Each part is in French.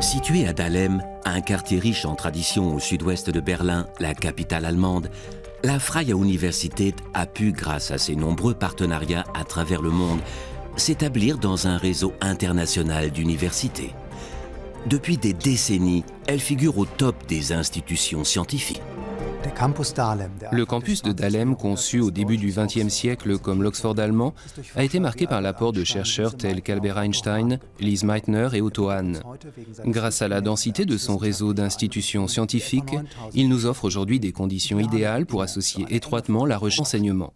Situé à Dahlem, un quartier riche en tradition au sud-ouest de Berlin, la capitale allemande, la Freie Universität a pu, grâce à ses nombreux partenariats à travers le monde, s'établir dans un réseau international d'universités. Depuis des décennies, elle figure au top des institutions scientifiques. Le campus de Dahlem, conçu au début du XXe siècle comme l'Oxford allemand, a été marqué par l'apport de chercheurs tels qu'Albert Einstein, Lise Meitner et Otto Hahn. Grâce à la densité de son réseau d'institutions scientifiques, il nous offre aujourd'hui des conditions idéales pour associer étroitement la recherche et l'enseignement.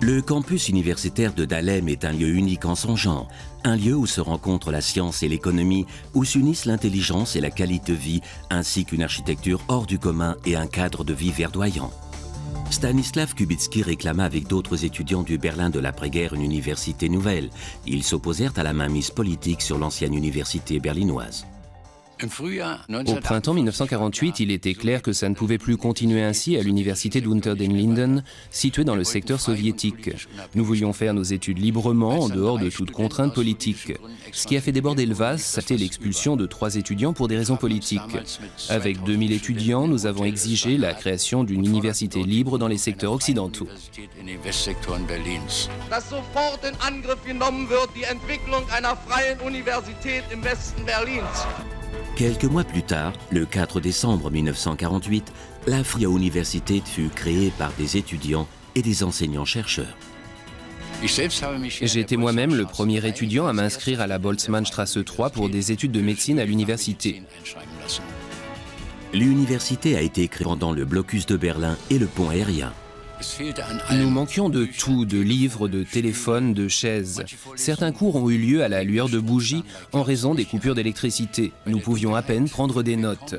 Le campus universitaire de Dahlem est un lieu unique en son genre, un lieu où se rencontrent la science et l'économie, où s'unissent l'intelligence et la qualité de vie, ainsi qu'une architecture hors du commun et un cadre de vie verdoyant. Stanislav Kubitsky réclama avec d'autres étudiants du Berlin de l'après-guerre une université nouvelle. Ils s'opposèrent à la mainmise politique sur l'ancienne université berlinoise. Au printemps 1948, il était clair que ça ne pouvait plus continuer ainsi à l'université d'Unter den Linden, située dans le secteur soviétique. Nous voulions faire nos études librement, en dehors de toute contrainte politique. Ce qui a fait déborder le vase, c'était l'expulsion de trois étudiants pour des raisons politiques. Avec 2000 étudiants, nous avons exigé la création d'une université libre dans les secteurs occidentaux. Quelques mois plus tard, le 4 décembre 1948, la Freie Universität fut créée par des étudiants et des enseignants-chercheurs. J'ai été moi-même le premier étudiant à m'inscrire à la Boltzmannstrasse 3 pour des études de médecine à l'université. L'université a été créée pendant le blocus de Berlin et le pont aérien. Nous manquions de tout, de livres, de téléphones, de chaises. Certains cours ont eu lieu à la lueur de bougies en raison des coupures d'électricité. Nous pouvions à peine prendre des notes.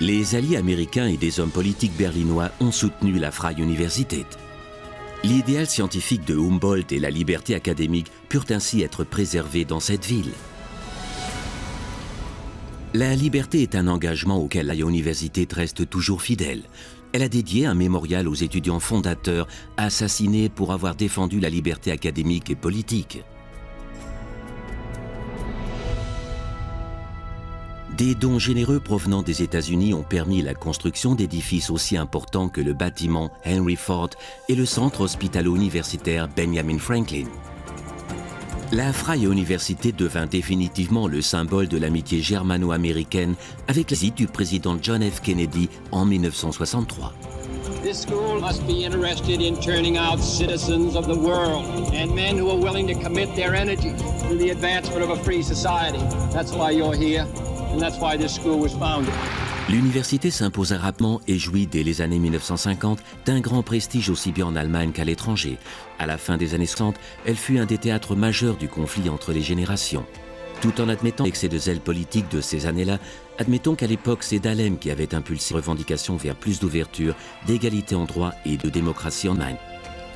Les alliés américains et des hommes politiques berlinois ont soutenu la Freie Universität. L'idéal scientifique de Humboldt et la liberté académique purent ainsi être préservés dans cette ville. La liberté est un engagement auquel la Université reste toujours fidèle. Elle a dédié un mémorial aux étudiants fondateurs assassinés pour avoir défendu la liberté académique et politique. Des dons généreux provenant des États-Unis ont permis la construction d'édifices aussi importants que le bâtiment Henry Ford et le centre hospitalo-universitaire Benjamin Franklin. La Freie Université devint définitivement le symbole de l'amitié germano-américaine avec la visite du président John F. Kennedy en 1963. This school must be interested in turning out citizens of the world and men who are willing to commit their energy to the advancement of a free society. That's why you're here and that's why this school was founded. L'université s'imposa rapidement et jouit dès les années 1950 d'un grand prestige aussi bien en Allemagne qu'à l'étranger. À la fin des années 60, elle fut un des théâtres majeurs du conflit entre les générations. Tout en admettant l'excès de zèle politique de ces années-là, admettons qu'à l'époque, c'est Dahlem qui avait impulsé revendications vers plus d'ouverture, d'égalité en droit et de démocratie en Allemagne.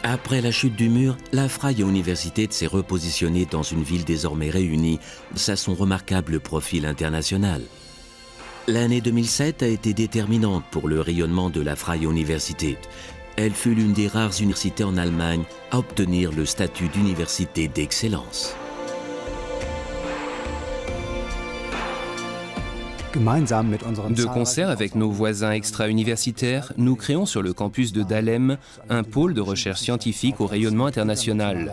Après la chute du mur, la Freie Universität s'est repositionnée dans une ville désormais réunie, à son remarquable profil international. L'année 2007 a été déterminante pour le rayonnement de la Freie Universität. Elle fut l'une des rares universités en Allemagne à obtenir le statut d'université d'excellence. De concert avec nos voisins extra-universitaires, nous créons sur le campus de Dahlem un pôle de recherche scientifique au rayonnement international.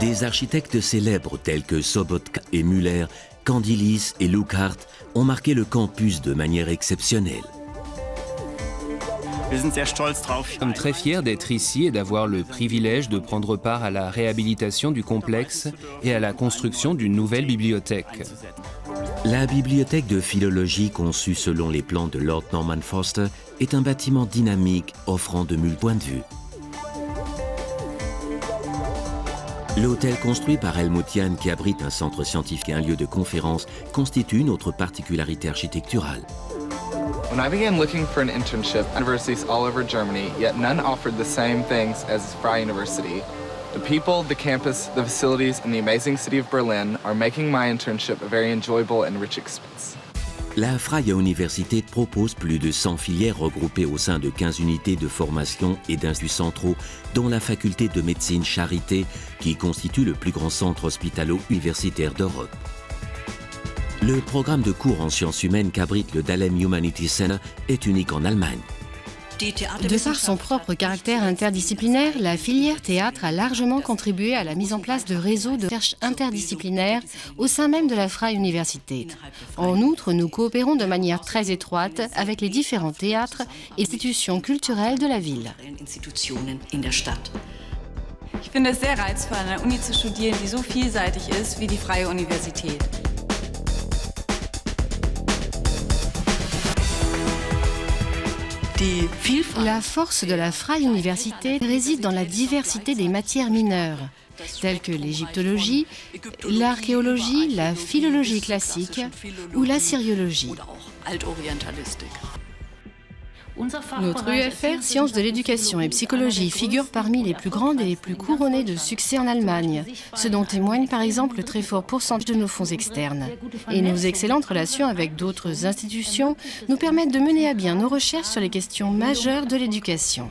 Des architectes célèbres tels que Sobotka et Müller, Candilis et Luckhart ont marqué le campus de manière exceptionnelle. Nous sommes très fiers d'être ici et d'avoir le privilège de prendre part à la réhabilitation du complexe et à la construction d'une nouvelle bibliothèque. La bibliothèque de philologie conçue selon les plans de Lord Norman Foster est un bâtiment dynamique offrant de multiples points de vue. L'hôtel construit par Helmut qui abrite un centre scientifique et un lieu de conférence constitue une autre particularité architecturale. When I began looking for an internship universities all over Germany, yet none offered the same things as Freie University, the people, the campus, the facilities, and the amazing city of Berlin are making my internship a very enjoyable and rich experience. La Freie Universität propose plus de 100 filières regroupées au sein de 15 unités de formation et d'instituts centraux, dont la faculté de médecine Charité, qui constitue le plus grand centre hospitalo-universitaire d'Europe. Le programme de cours en sciences humaines qu'abrite le Dahlem Humanity Center est unique en Allemagne. De par son propre caractère interdisciplinaire, la filière théâtre a largement contribué à la mise en place de réseaux de recherche interdisciplinaires au sein même de la Freie Universität. En outre, nous coopérons de manière très étroite avec les différents théâtres et institutions culturelles de la ville. So vielseitig Freie. La force de la Freie Université réside dans la diversité des matières mineures, telles que l'égyptologie, l'archéologie, la philologie classique ou la syriologie. Notre UFR, Sciences de l'éducation et psychologie, figure parmi les plus grandes et les plus couronnées de succès en Allemagne, ce dont témoigne par exemple le très fort pourcentage de nos fonds externes. Et nos excellentes relations avec d'autres institutions nous permettent de mener à bien nos recherches sur les questions majeures de l'éducation.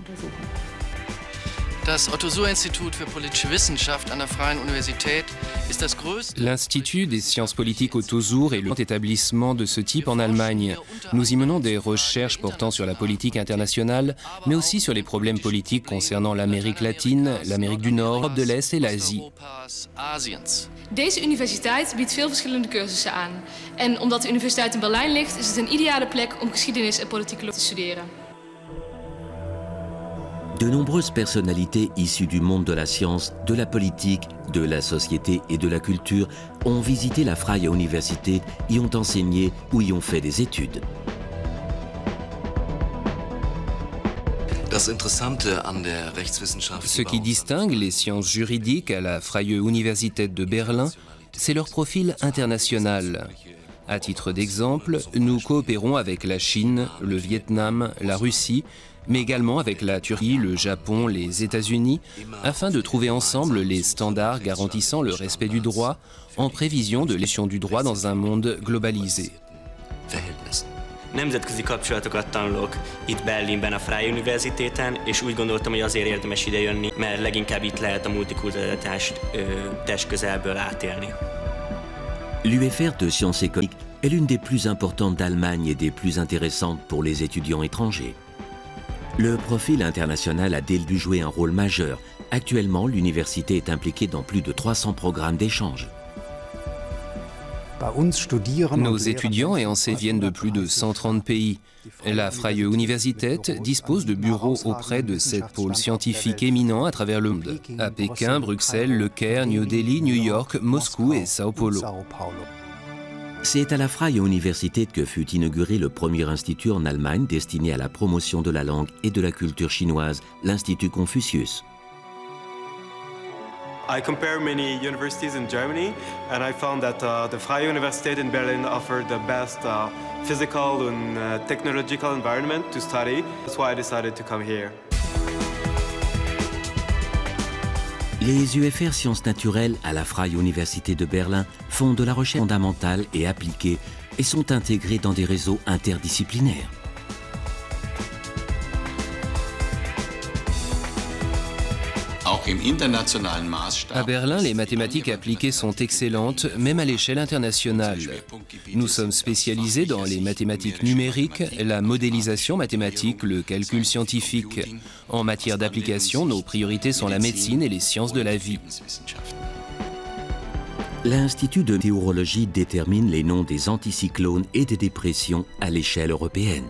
L'Institut des sciences politiques Otto Suhr est le grand établissement de ce type en Allemagne. Nous y menons des recherches portant sur la politique internationale, mais aussi sur les problèmes politiques concernant l'Amérique latine, l'Amérique du Nord, l'Europe de l'Est et l'Asie. Deze universiteit biedt veel verschillende cursussen aan. En omdat de universiteit in Berlijn ligt, is het een ideale plek om geschiedenis en politicologie te studeren. De nombreuses personnalités issues du monde de la science, de la politique, de la société et de la culture ont visité la Freie Universität, y ont enseigné ou y ont fait des études. Ce qui distingue les sciences juridiques à la Freie Universität de Berlin, c'est leur profil international. À titre d'exemple, nous coopérons avec la Chine, le Vietnam, la Russie, mais également avec la Turquie, le Japon, les États-Unis, afin de trouver ensemble les standards garantissant le respect du droit en prévision de l'élection du droit dans un monde globalisé. Nemzetközi kapcsolatokat tanulok itt Berlinben a Freie Universitéten, és úgy gondoltam, hogy azért érdemes idejönni, mert leginkább itt lehet a multikulturalitást test közelből átélni. L'UFR de sciences économiques est l'une des plus importantes d'Allemagne et des plus intéressantes pour les étudiants étrangers. Le profil international a dès le début joué un rôle majeur. Actuellement, l'université est impliquée dans plus de 300 programmes d'échange. Nos étudiants et enseignants viennent de plus de 130 pays. La Freie Universität dispose de bureaux auprès de sept pôles scientifiques éminents à travers le monde, à Pékin, Bruxelles, Le Caire, New Delhi, New York, Moscou et Sao Paulo. C'est à la Freie Universität que fut inauguré le premier institut en Allemagne destiné à la promotion de la langue et de la culture chinoise, l'Institut Confucius. I compare many universities in Germany, and I found that uh, the Freie Universität in Berlin offered the best uh, physical and uh, technological environment to study. That's why I decided to come here. Les UFR Sciences Naturelles à la Freie Université de Berlin font de la recherche fondamentale et appliquée et sont intégrés dans des réseaux interdisciplinaires. À Berlin, les mathématiques appliquées sont excellentes, même à l'échelle internationale. Nous sommes spécialisés dans les mathématiques numériques, la modélisation mathématique, le calcul scientifique. En matière d'application, nos priorités sont la médecine et les sciences de la vie. L'Institut de météorologie détermine les noms des anticyclones et des dépressions à l'échelle européenne.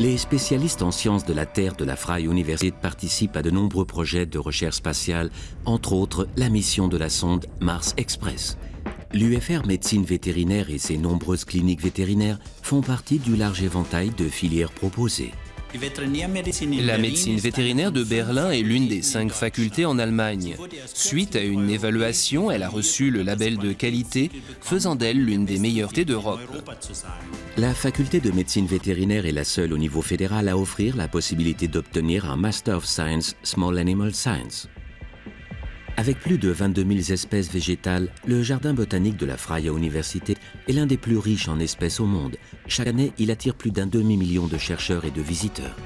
Les spécialistes en sciences de la Terre de la Freie Universität participent à de nombreux projets de recherche spatiale, entre autres la mission de la sonde Mars Express. L'UFR médecine vétérinaire et ses nombreuses cliniques vétérinaires font partie du large éventail de filières proposées. La médecine vétérinaire de Berlin est l'une des cinq facultés en Allemagne. Suite à une évaluation, elle a reçu le label de qualité, faisant d'elle l'une des meilleures d'Europe. La faculté de médecine vétérinaire est la seule au niveau fédéral à offrir la possibilité d'obtenir un Master of Science Small Animal Science. Avec plus de 22 000 espèces végétales, le jardin botanique de la Freie Universität est l'un des plus riches en espèces au monde. Chaque année, il attire plus d'un demi-million de chercheurs et de visiteurs.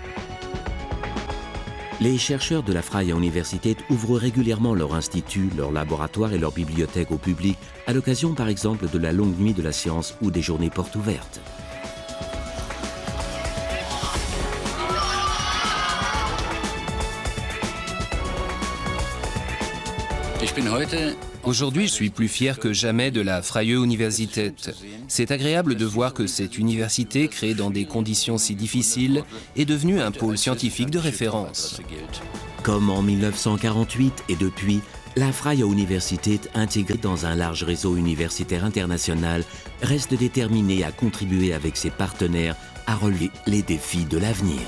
Les chercheurs de la Freie Universität ouvrent régulièrement leur institut, leur laboratoire et leur bibliothèque au public, à l'occasion par exemple de la longue nuit de la science ou des journées portes ouvertes. Aujourd'hui, je suis plus fier que jamais de la Freie Universität. C'est agréable de voir que cette université, créée dans des conditions si difficiles, est devenue un pôle scientifique de référence. Comme en 1948 et depuis, la Freie Universität, intégrée dans un large réseau universitaire international, reste déterminée à contribuer avec ses partenaires à relever les défis de l'avenir.